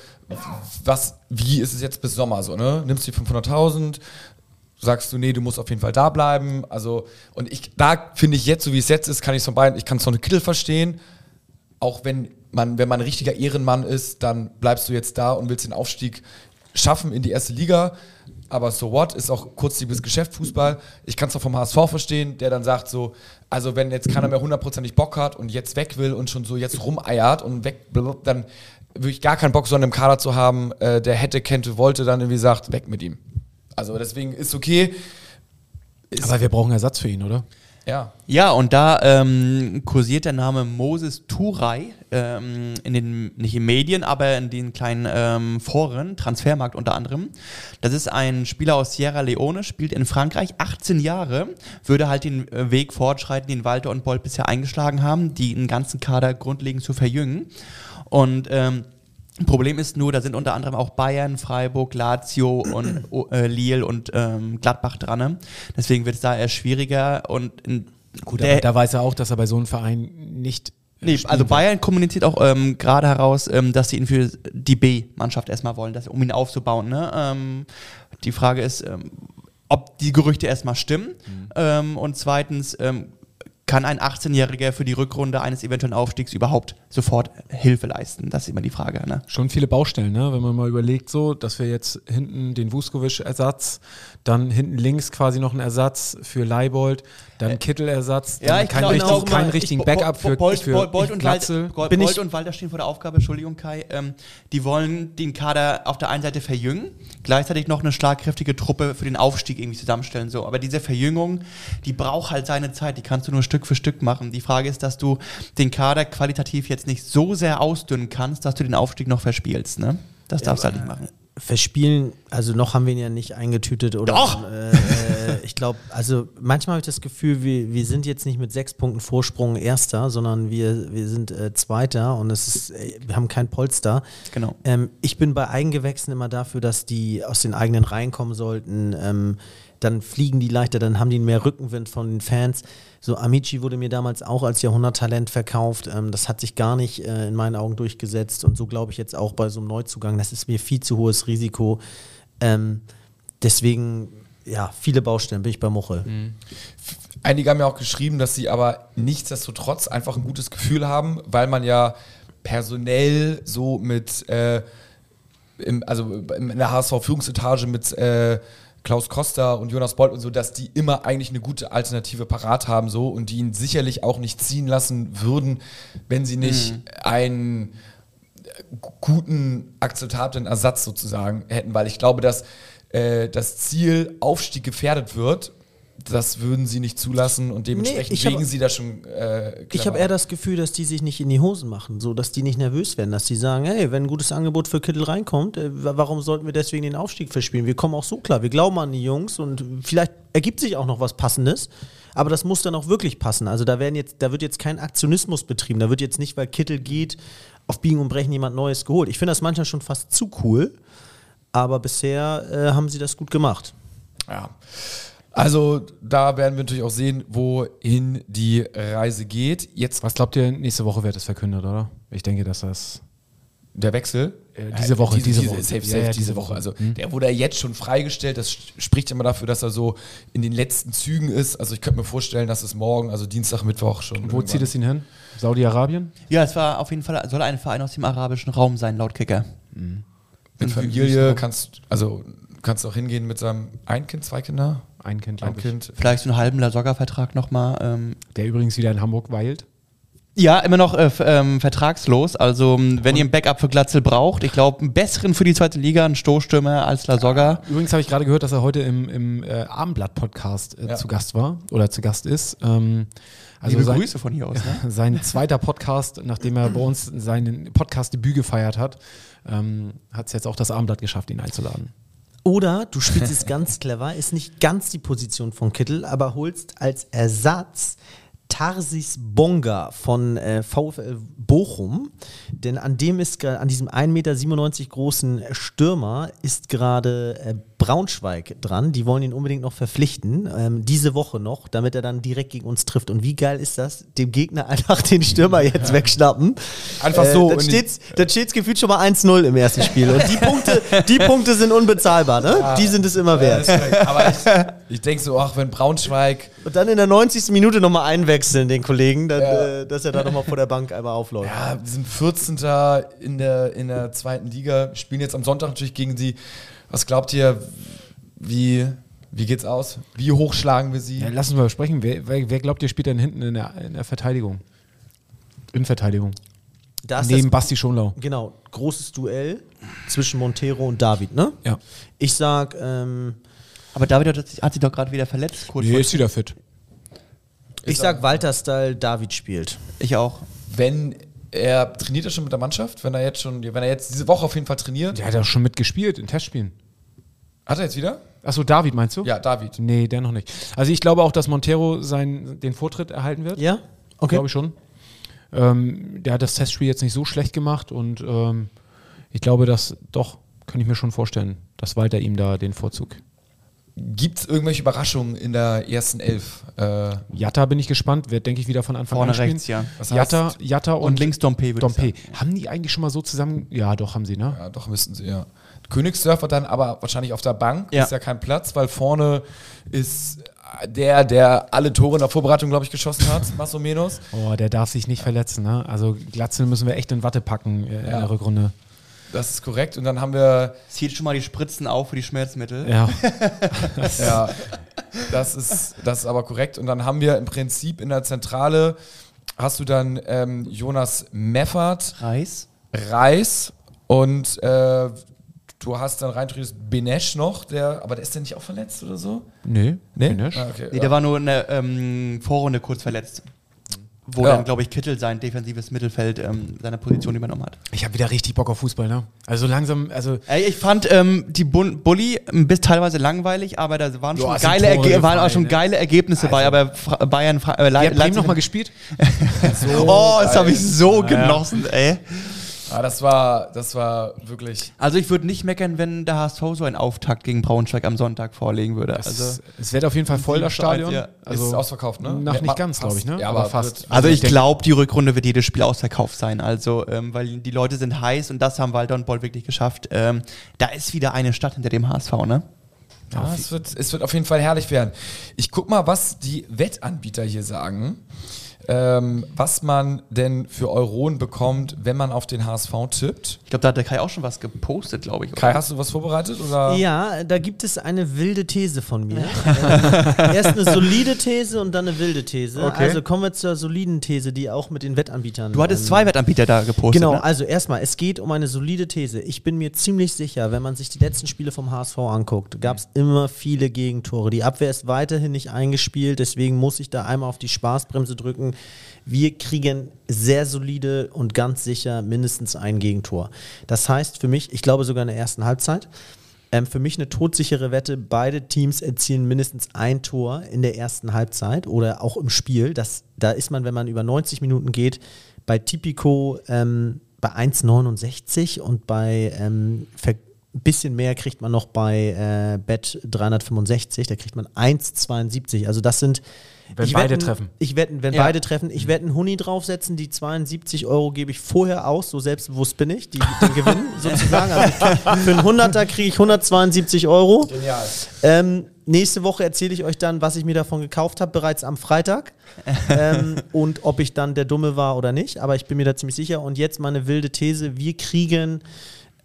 was, wie ist es jetzt bis Sommer so, ne? Nimmst du die 500.000, sagst du, nee, du musst auf jeden Fall da bleiben. Also, und ich, da finde ich jetzt, so wie es jetzt ist, kann ich es von beiden, ich kann es von Kittel verstehen. Auch wenn man, wenn man ein richtiger Ehrenmann ist, dann bleibst du jetzt da und willst den Aufstieg schaffen in die erste Liga. Aber so what, ist auch kurzlebiges Geschäft, Fußball. Ich kann es auch vom HSV verstehen, der dann sagt so, also wenn jetzt keiner mehr hundertprozentig Bock hat und jetzt weg will und schon so jetzt rumeiert und weg, dann würde ich gar keinen Bock, so einen im Kader zu haben, äh, der hätte, könnte, wollte, dann irgendwie sagt, weg mit ihm. Also deswegen ist okay. Ist, Aber wir brauchen Ersatz für ihn, oder? ja. Ja, und da ähm, kursiert der Name Moses Turay ähm, in den, nicht in Medien, aber in den kleinen ähm, Foren, Transfermarkt unter anderem. Das ist ein Spieler aus Sierra Leone, spielt in Frankreich 18 Jahre, würde halt den äh, Weg fortschreiten, den Walter und Bolt bisher eingeschlagen haben, die einen ganzen Kader grundlegend zu verjüngen. Und ähm, Problem ist nur, da sind unter anderem auch Bayern, Freiburg, Lazio und äh, Lille und ähm, Gladbach dran. ne? Deswegen wird es da eher schwieriger und in, Gut, aber da weiß er auch, dass er bei so einem Verein nicht. äh, Nee, also. Bayern kommuniziert auch ähm, gerade heraus, ähm, dass sie ihn für die B-Mannschaft erstmal wollen, dass, um ihn aufzubauen. Ne? Ähm, die Frage ist, ähm, ob die Gerüchte erstmal stimmen. Ähm, und zweitens, ähm, kann ein 18-Jähriger für die Rückrunde eines eventuellen Aufstiegs überhaupt sofort Hilfe leisten? Das ist immer die Frage. Ne? Schon viele Baustellen, ne? wenn man mal überlegt, so, dass wir jetzt hinten den Vuskovic-Ersatz, dann hinten links quasi noch einen Ersatz für Leibold, dann Kittel-Ersatz, dann kein glaube, richtig, auch keinen immer- richtigen ich- Backup für, Bolt, für Bolt, Bolt und Glatzel. Bolt ich- und Walter stehen vor der Aufgabe, Entschuldigung Kai, ähm, die wollen den Kader auf der einen Seite verjüngen, gleichzeitig noch eine schlagkräftige Truppe für den Aufstieg irgendwie zusammenstellen. So. Aber diese Verjüngung, die braucht halt seine Zeit, die kannst du nur Stück für Stück machen. Die Frage ist, dass du den Kader qualitativ jetzt nicht so sehr ausdünnen kannst, dass du den Aufstieg noch verspielst. Ne? Das darfst du halt nicht machen. verspielen, also noch haben wir ihn ja nicht eingetütet oder. Doch! Äh, äh, ich glaube, also manchmal habe ich das Gefühl, wir, wir sind jetzt nicht mit sechs Punkten Vorsprung Erster, sondern wir, wir sind äh, Zweiter und es ist, äh, wir haben kein Polster. Genau. Ähm, ich bin bei Eigengewächsen immer dafür, dass die aus den eigenen Reihen kommen sollten. Ähm, dann fliegen die leichter, dann haben die mehr Rückenwind von den Fans. So, Amici wurde mir damals auch als Jahrhunderttalent verkauft. Ähm, das hat sich gar nicht äh, in meinen Augen durchgesetzt. Und so glaube ich jetzt auch bei so einem Neuzugang. Das ist mir viel zu hohes Risiko. Ähm, deswegen, ja, viele Baustellen bin ich bei Muchel. Einige haben ja auch geschrieben, dass sie aber nichtsdestotrotz einfach ein gutes Gefühl haben, weil man ja personell so mit, äh, im, also in der HSV-Führungsetage mit äh, Klaus Costa und Jonas Bolt und so, dass die immer eigentlich eine gute Alternative parat haben so und die ihn sicherlich auch nicht ziehen lassen würden, wenn sie nicht einen guten, akzeptablen Ersatz sozusagen hätten, weil ich glaube, dass äh, das Ziel Aufstieg gefährdet wird. Das würden sie nicht zulassen und dementsprechend ich hab- wegen sie da schon. Äh, Ich habe eher das Gefühl, dass die sich nicht in die Hosen machen, so dass die nicht nervös werden, dass die sagen, hey, wenn ein gutes Angebot für Kittel reinkommt, äh, wa- warum sollten wir deswegen den Aufstieg verspielen? Wir kommen auch so klar, wir glauben an die Jungs und vielleicht ergibt sich auch noch was Passendes, aber das muss dann auch wirklich passen. Also da werden jetzt, da wird jetzt kein Aktionismus betrieben, da wird jetzt nicht, weil Kittel geht, auf Biegen und Brechen jemand Neues geholt. Ich finde das manchmal schon fast zu cool, aber bisher äh, haben sie das gut gemacht. Ja. Also da werden wir natürlich auch sehen, wohin die Reise geht. Jetzt Was glaubt ihr, nächste Woche wird es verkündet, oder? Ich denke, dass das. der Wechsel. Äh, diese Woche, diese Woche. Safe, Ja, safe, ja, diese diese Woche. Woche. Also Hm. der wurde ja jetzt schon freigestellt. Das spricht immer dafür, dass er so in den letzten Zügen ist. Also ich könnte mir vorstellen, dass es morgen, also Dienstag, Mittwoch schon. Wo zieht es ihn hin? Saudi-Arabien? Ja, es war auf jeden Fall, soll ein Verein aus dem arabischen Raum sein, laut Kicker. Mit Familie kannst, also kannst auch hingehen mit seinem ein Kind, zwei Kinder, Ein Kind, ein. Kind. Vielleicht so einen halben Lasogga-Vertrag nochmal. Ähm, Der übrigens wieder in Hamburg weilt. Ja, immer noch äh, ähm, vertragslos. Also, m, wenn ihr ein Backup für Glatzel braucht, ich glaube, einen besseren für die zweite Liga, einen Stoßstürmer als Lasogga. Übrigens habe ich gerade gehört, dass er heute im, im äh, Abendblatt-Podcast äh, Ja. zu Gast war oder zu Gast ist. Ähm, also Liebe sein, Grüße von hier aus. Ne? sein zweiter Podcast, nachdem er bei uns seinen Podcast-Debüt gefeiert hat, ähm, hat es jetzt auch das Abendblatt geschafft, ihn einzuladen. Oder du spielst es ganz clever, ist nicht ganz die Position von Kittel, aber holst als Ersatz Tarsis Bonga von äh, VfL Bochum. Denn an dem ist an diesem 1,97 Meter großen Stürmer ist gerade äh, Braunschweig dran. Die wollen ihn unbedingt noch verpflichten. Ähm, diese Woche noch, damit er dann direkt gegen uns trifft. Und wie geil ist das? Dem Gegner einfach den Stürmer jetzt wegschnappen. Einfach so Dann steht's, dann steht's gefühlt schon mal 1-0 im ersten Spiel. Und die Punkte, die Punkte sind unbezahlbar, ne? Die sind es immer wert. Aber ich, ich denke so, ach, wenn Braunschweig. Und dann in der 90. Minute nochmal einwechseln, den Kollegen, dann, Ja. äh, dass er da nochmal vor der Bank einmal aufläuft. Ja, wir sind 14. in der, in der zweiten Liga, spielen jetzt am Sonntag natürlich gegen sie. Was glaubt ihr, wie, wie geht's aus? Wie hoch schlagen wir sie? Ja, lass uns mal besprechen. Wer, wer, wer glaubt, ihr spielt denn hinten in der, in der Verteidigung? In Verteidigung. Da ist Neben das, Basti Schonlau. genau, großes Duell zwischen Montero und David, ne? Ja. Ich sag, ähm, Aber David hat, hat sich doch gerade wieder verletzt. Kurz Nee, ist wieder fit. ich sag Walter-Style, David spielt. ich auch. Wenn er trainiert er schon mit der Mannschaft, wenn er jetzt schon, wenn er jetzt diese Woche auf jeden Fall trainiert. Der hat ja schon mitgespielt in Testspielen. Hat er jetzt wieder? Achso, David meinst du? Ja, David. Nee, der noch nicht. Also ich glaube auch, dass Montero seinen, den Vortritt erhalten wird. Ja? Okay. Glaube ich schon. Ähm, der hat das Testspiel jetzt nicht so schlecht gemacht und ähm, ich glaube, dass doch, kann ich mir schon vorstellen, dass Walter ihm da den Vorzug. Gibt es irgendwelche Überraschungen in der ersten Elf? Äh, Jatta bin ich gespannt, wird, denke ich, wieder von Anfang Vorne an spielen. rechts, ja. Das Jatta, heißt- Jatta und, Und links Dompe, würde ich Dompe. sagen. Haben die eigentlich schon mal so zusammen? Ja, doch, haben sie, ne? ja, doch müssten sie, ja. Königsdörfer dann aber wahrscheinlich auf der Bank. Ja. Ist ja kein Platz, weil vorne ist der, der alle Tore in der Vorbereitung, glaube ich, geschossen hat, Massomenos. Oh, der darf sich nicht verletzen, ne? Also Glatzel müssen wir echt in Watte packen äh, in Ja. der Rückrunde. Das ist korrekt. Und dann haben wir Zieht schon mal die Spritzen auf für die Schmerzmittel. Ja. Ja, das ist, das ist aber korrekt. Und dann haben wir im Prinzip in der Zentrale, hast du dann ähm, Jonas Meffert, Reis. Reis und äh, du hast dann rein theoretisch Benesch noch, der, aber der ist der nicht auch verletzt oder so? nee, Nee? Finish. Ah, okay. Nee, der war nur in der ähm, Vorrunde kurz verletzt. Wo Ja. dann, glaube ich, Kittel sein defensives Mittelfeld ähm, seine Position übernommen hat. Ich habe wieder richtig Bock auf Fußball, ne? Also langsam, also Ey, ich fand ähm, die Bun Bulli ein bisschen teilweise langweilig, aber da waren schon, es sind geile, Erge waren auch gefallen, schon ne? geile Ergebnisse bei, aber Fra Bayern, Fra äh, Le Leipzig. nochmal gespielt? oh, das habe ich so genossen, ey. Ah, das war, das war wirklich. Also ich würde nicht meckern, wenn der HSV so einen Auftakt gegen Braunschweig am Sonntag vorlegen würde. Also, Also, es wird auf jeden Fall voll das Stadion. ja. Also ist ausverkauft, ne? Nach Ja, nicht ganz, glaube ich, ne? Ja, aber fast. also ich glaube, die Rückrunde wird jedes Spiel ausverkauft sein. Also, ähm, weil die Leute sind heiß und das haben Walter und Boll wirklich geschafft. Ähm, da ist wieder eine Stadt hinter dem HSV, ne? Ja, es wird, es wird auf jeden Fall herrlich werden. Ich guck mal, was die Wettanbieter hier sagen. Ähm, was man denn für Euronen bekommt, wenn man auf den HSV tippt. Ich glaube, da hat der Kai auch schon was gepostet, glaube ich. oder? Kai, hast du was vorbereitet? Oder? Ja, da gibt es eine wilde These von mir. ähm, erst eine solide These und dann eine wilde These. Okay. Also kommen wir zur soliden These, die auch mit den Wettanbietern. Du hattest ähm, zwei Wettanbieter da gepostet. Genau, Ne? also erstmal, es geht um eine solide These. Ich bin mir ziemlich sicher, wenn man sich die letzten Spiele vom HSV anguckt, gab es immer viele Gegentore. Die Abwehr ist weiterhin nicht eingespielt, deswegen muss ich da einmal auf die Spaßbremse drücken. Wir kriegen sehr solide und ganz sicher mindestens ein Gegentor. Das heißt für mich, ich glaube sogar in der ersten Halbzeit, ähm, für mich eine todsichere Wette, beide Teams erzielen mindestens ein Tor in der ersten Halbzeit oder auch im Spiel. Das, da ist man, wenn man über 90 Minuten geht, bei Tipico ähm, bei 1,69 und bei ähm, bisschen mehr kriegt man noch bei äh, Bet 365, da kriegt man 1,72. Also das sind Wenn ich beide wetten, treffen. Ich wetten, wenn Ja. beide treffen, ich werde einen Huni draufsetzen, die 72 Euro gebe ich vorher aus, so selbstbewusst bin ich, die, den Gewinn sozusagen. Also für einen 100er kriege ich 172 Euro. Genial. Ähm, nächste Woche erzähle ich euch dann, was ich mir davon gekauft habe, bereits am Freitag. ähm, und ob ich dann der Dumme war oder nicht. Aber ich bin mir da ziemlich sicher. Und jetzt meine wilde These: Wir kriegen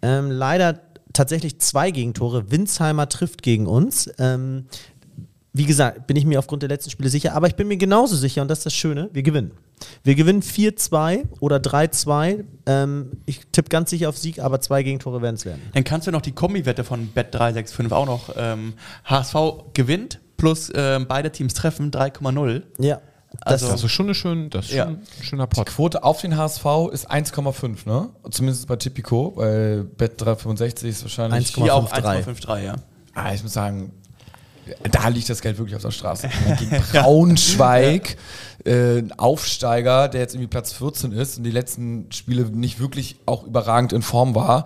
ähm, leider tatsächlich zwei Gegentore. Winsheimer trifft gegen uns. Ähm, wie gesagt, bin ich mir aufgrund der letzten Spiele sicher, aber ich bin mir genauso sicher, und das ist das Schöne, wir gewinnen. Wir gewinnen 4-2 oder 3-2. Ähm, ich tippe ganz sicher auf Sieg, aber zwei Gegentore werden es werden. Dann kannst du noch die Kombi-Wette von Bet365 auch noch. Ähm, HSV gewinnt plus ähm, beide Teams treffen 3,0. Ja. Also- Das ist schon, eine schön, das ist Ja. schon ein schöner Die Pot. Quote auf den HSV ist 1,5, ne? Zumindest bei Tipico, weil Bet 365 ist wahrscheinlich. 1,5. Hier auch 1,53, 1,53, ja. Ah, ich muss sagen, da liegt das Geld wirklich auf der Straße. Gegen Braunschweig, äh, ein Aufsteiger, der jetzt irgendwie Platz 14 ist und die letzten Spiele nicht wirklich auch überragend in Form war.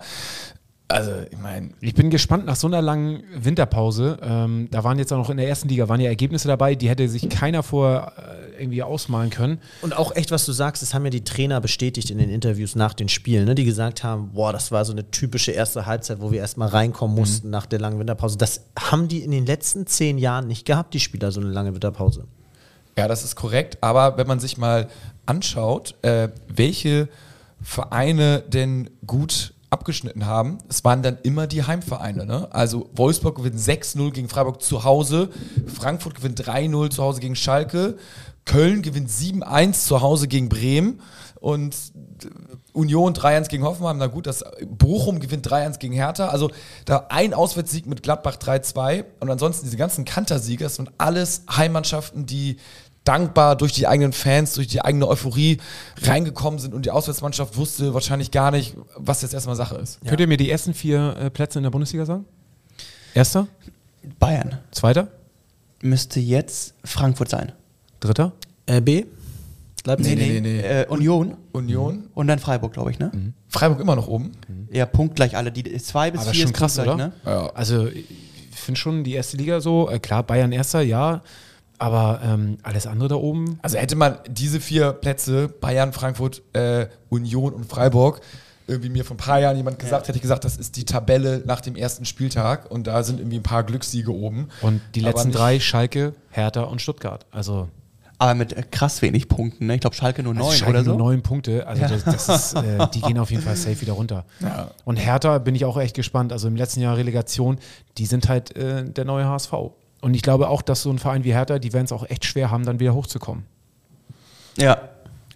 Also, ich meine, Ich bin gespannt nach so einer langen Winterpause. Ähm, da waren jetzt auch noch in der ersten Liga waren ja Ergebnisse dabei, die hätte sich keiner vor äh, irgendwie ausmalen können. Und auch echt, was du sagst, das haben ja die Trainer bestätigt in den Interviews nach den Spielen, ne, die gesagt haben, boah, das war so eine typische erste Halbzeit, wo wir erstmal reinkommen mussten nach der langen Winterpause. Das haben die in den letzten zehn Jahren nicht gehabt, die Spieler, so eine lange Winterpause. Ja, das ist korrekt. Aber wenn man sich mal anschaut, äh, welche Vereine denn gut abgeschnitten haben, es waren dann immer die Heimvereine. Ne? Also Wolfsburg gewinnt 6-0 gegen Freiburg zu Hause, Frankfurt gewinnt 3-0 zu Hause gegen Schalke, Köln gewinnt 7-1 zu Hause gegen Bremen und Union 3-1 gegen Hoffenheim, na gut, das Bochum gewinnt 3-1 gegen Hertha. Also da ein Auswärtssieg mit Gladbach 3-2 und ansonsten diese ganzen Kantersiege, das sind alles Heimmannschaften, die dankbar durch die eigenen Fans, durch die eigene Euphorie reingekommen sind und die Auswärtsmannschaft wusste wahrscheinlich gar nicht, was jetzt erstmal Sache ist. Könnt ihr mir die ersten vier äh, Plätze in der Bundesliga sagen? Erster? Bayern Zweiter? müsste jetzt Frankfurt sein. Dritter? RB? Leipzig? Nee, nee, nee. Äh, Union Union, und dann Freiburg, glaube ich, ne? Freiburg immer noch oben. Ja, punktgleich alle. Die zwei bis Aber vier schon ist krass, oder? Ne? Ja. Also ich finde schon die erste Liga so, äh, klar, Bayern erster, ja, aber ähm, alles andere da oben. Also hätte man diese vier Plätze, Bayern, Frankfurt, äh, Union und Freiburg, irgendwie mir vor ein paar Jahren jemand gesagt, hätte ich gesagt, das ist die Tabelle nach dem ersten Spieltag und da sind irgendwie ein paar Glückssiege oben. Und die letzten drei, Schalke, Hertha und Stuttgart. Also, Aber mit äh, krass wenig Punkten, ne? Ich glaube Schalke nur also neun Schalke oder so. nur neun Punkte. Also das, das ist, äh, die gehen auf jeden Fall safe wieder runter. Und Hertha bin ich auch echt gespannt. Also im letzten Jahr Relegation, die sind halt äh, der neue HSV. Und ich glaube auch, dass so ein Verein wie Hertha, die werden es auch echt schwer haben, dann wieder hochzukommen. Ja.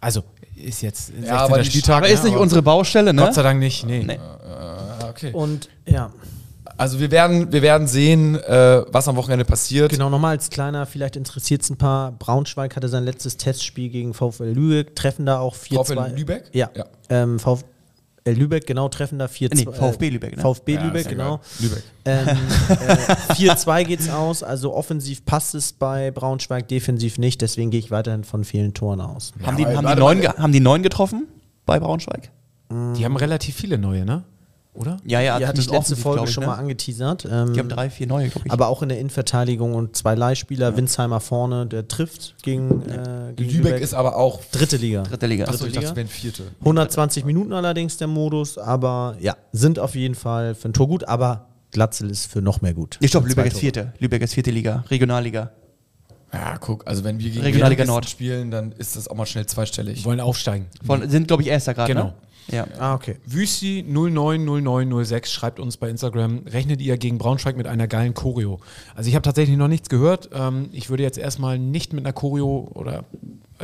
Also ist jetzt 16. aber die Spieltag. Aber ist ne, nicht unsere Baustelle, ne? Gott sei Dank nicht, nee. Nee. Ah, okay. Und ja, Also wir werden, wir werden sehen, äh, was am Wochenende passiert. genau, nochmal als kleiner, vielleicht interessiert es ein paar. Braunschweig hatte sein letztes Testspiel gegen VfL Lübeck, treffen da auch 4-2. VfL Lübeck? Ja. Ja. Ähm, VfL Lübeck, genau, treffen da 4-2. Nee, VfB Lübeck, ne? VfB Ja, Lübeck, ja genau. Lübeck. Ähm, äh, 4-2 geht's aus, also offensiv passt es bei Braunschweig, defensiv nicht, deswegen gehe ich weiterhin von vielen Toren aus. haben, die, haben, die neun, haben die neun getroffen bei Braunschweig? Die haben relativ viele neue, ne? Oder? Ja, ja. Die hatte ich zumindest letzte Folge ich, schon ne? mal angeteasert. Ähm, Die haben drei, vier neue, glaube ich. aber auch in der Innenverteidigung und zwei Leihspieler, Winsheimer vorne, der trifft gegen, äh, gegen Lübeck ist aber auch. dritte Liga. dritte Liga. Achso, ich Liga? dachte, es wären vierte. 120 Minuten allerdings der Modus, aber ja, sind auf jeden Fall für ein Tor gut, aber Glatzel ist für noch mehr gut. Ich glaube, Lübeck ist vierte. Lübeck ist vierte Liga, Regionalliga. Ja, guck, also wenn wir gegen Regionalliga Nord. spielen, dann ist das auch mal schnell zweistellig. Wollen aufsteigen. Von, sind, glaube ich, erster gerade. Genau. Ne? Ja. Ah, okay. Wüsti 090906 schreibt uns bei Instagram, rechnet ihr gegen Braunschweig mit einer geilen Choreo? Also ich habe tatsächlich noch nichts gehört. Ähm, ich würde jetzt erstmal nicht mit einer Choreo oder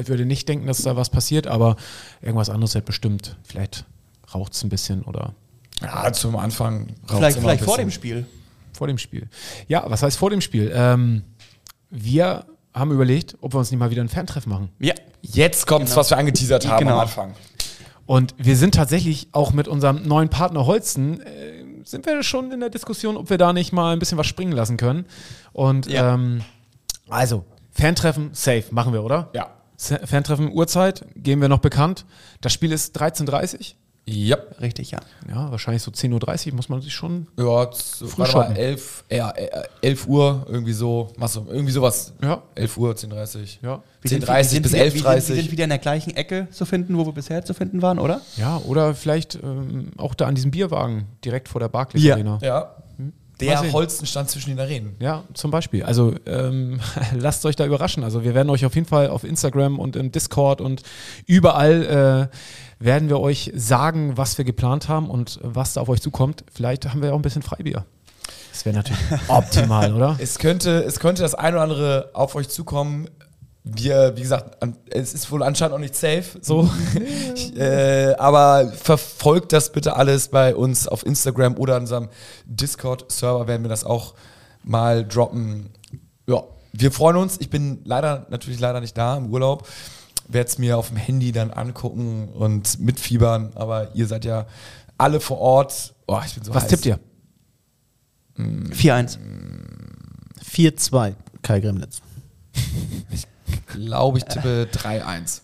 ich würde nicht denken, dass da was passiert, aber irgendwas anderes wird bestimmt. Vielleicht raucht es ein bisschen oder Ja, zum Anfang. raucht's Vielleicht, immer vielleicht ein vor dem Spiel. vor dem Spiel. Ja, was heißt vor dem Spiel? Ähm, wir haben überlegt, ob wir uns nicht mal wieder ein Fantreff machen. Ja. Jetzt kommt's, was wir angeteasert haben Genau. am Anfang. Und wir sind tatsächlich auch mit unserem neuen Partner Holsten, äh, sind wir schon in der Diskussion, ob wir da nicht mal ein bisschen was springen lassen können. Und Ja. ähm, also, Fantreffen, safe, machen wir, oder? Ja. Fantreffen, Uhrzeit, geben wir noch bekannt. Das Spiel ist 13.30 Ja. Richtig, ja. Ja, wahrscheinlich so 10.30 Uhr muss man sich schon. Ja, Früh mal, shoppen. 11, ja, äh, 11 Uhr, irgendwie so, machst du, irgendwie sowas. Ja. 11 Uhr, 10.30 Ja. Wir sind- 10.30 wir sind bis wieder- wir sind- Wir 11.30 sind wieder in der gleichen Ecke zu finden, wo wir bisher zu finden waren, oder? Ja, oder vielleicht ähm, auch da an diesem Bierwagen, direkt vor der Barclays Ja. Arena. Ja. Der sehen. Holsten stand zwischen den Arenen. Ja, zum Beispiel. Also ähm, lasst euch da überraschen. Also wir werden euch auf jeden Fall auf Instagram und im Discord und überall äh, werden wir euch sagen, was wir geplant haben und was da auf euch zukommt. Vielleicht haben wir auch ein bisschen Freibier. Das wäre natürlich optimal, oder? Es könnte, es könnte das ein oder andere auf euch zukommen. Wir, wie gesagt, es ist wohl anscheinend noch nicht safe, so. Ich, äh, aber verfolgt das bitte alles bei uns auf Instagram oder an unserem Discord-Server werden wir das auch mal droppen. Ja, wir freuen uns. Ich bin leider, natürlich leider nicht da im Urlaub. Werde es mir auf dem Handy dann angucken und mitfiebern. Aber ihr seid ja alle vor Ort. Oh, ich bin so Was heiß. tippt ihr? 4-1. 4-2, Kai Gremnitz. Glaube, ich tippe 3-1.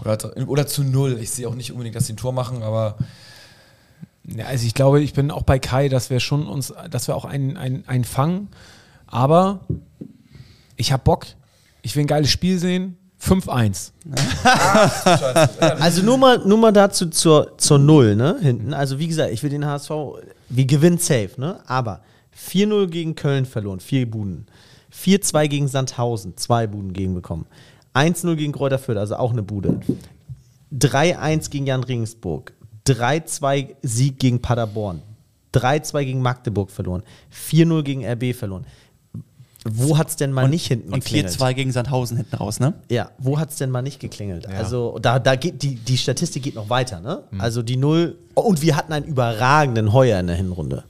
Oder, oder zu 0. Ich sehe auch nicht unbedingt, dass sie ein Tor machen, aber Ja, also ich glaube, ich bin auch bei Kai, dass wir schon uns, dass wir auch einen, einen, einen fangen. Aber ich habe Bock. Ich will ein geiles Spiel sehen. 5-1. Also nur mal, nur mal dazu zur, zur Null, ne? Hinten. Also wie gesagt, ich will den HSV, wir gewinnen safe, ne? Aber 4-0 gegen Köln verloren, vier Buden. 4-2 gegen Sandhausen, zwei Buden gegen bekommen. 1-0 gegen Kräuter Fürth, also auch eine Bude. 3-1 gegen Jan Regensburg. 3-2 Sieg gegen Paderborn. 3-2 gegen Magdeburg verloren. 4-0 gegen RB verloren. Wo hat's denn mal nicht hinten Und geklingelt? 4-2 gegen Sandhausen hinten raus, ne? Ja, wo hat es denn mal nicht geklingelt? Also da, da geht die, die Statistik geht noch weiter, ne? Also die Null. Und wir hatten einen überragenden Heuer in der Hinrunde.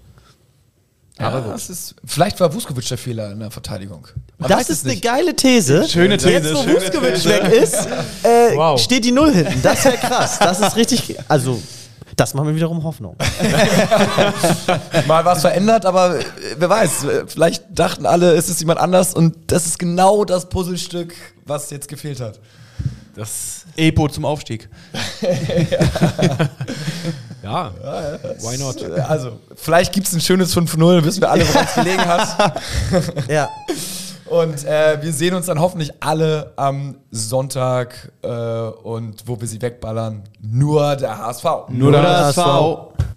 Aber das ist, vielleicht war Vuskovic der Fehler in der Verteidigung. Man das ist eine geile These. Schöne Jetzt, These, wo schöne Vuskovic weg ist, äh, Wow. steht die Null hinten. Das wäre krass. Das ist richtig. Also, das macht mir wiederum Hoffnung. Mal was verändert, aber äh, wer weiß, äh, vielleicht dachten alle, es ist jemand anders und das ist genau das Puzzlestück, was jetzt gefehlt hat. Das, Epo zum Aufstieg. ja, why not? Äh, Also, vielleicht gibt es ein schönes 5-0, wissen wir alle, woran es gelegen hat. Ja. Und äh, wir sehen uns dann hoffentlich alle am Sonntag äh, und wo wir sie wegballern, nur der HSV. Nur der der HSV. HSV.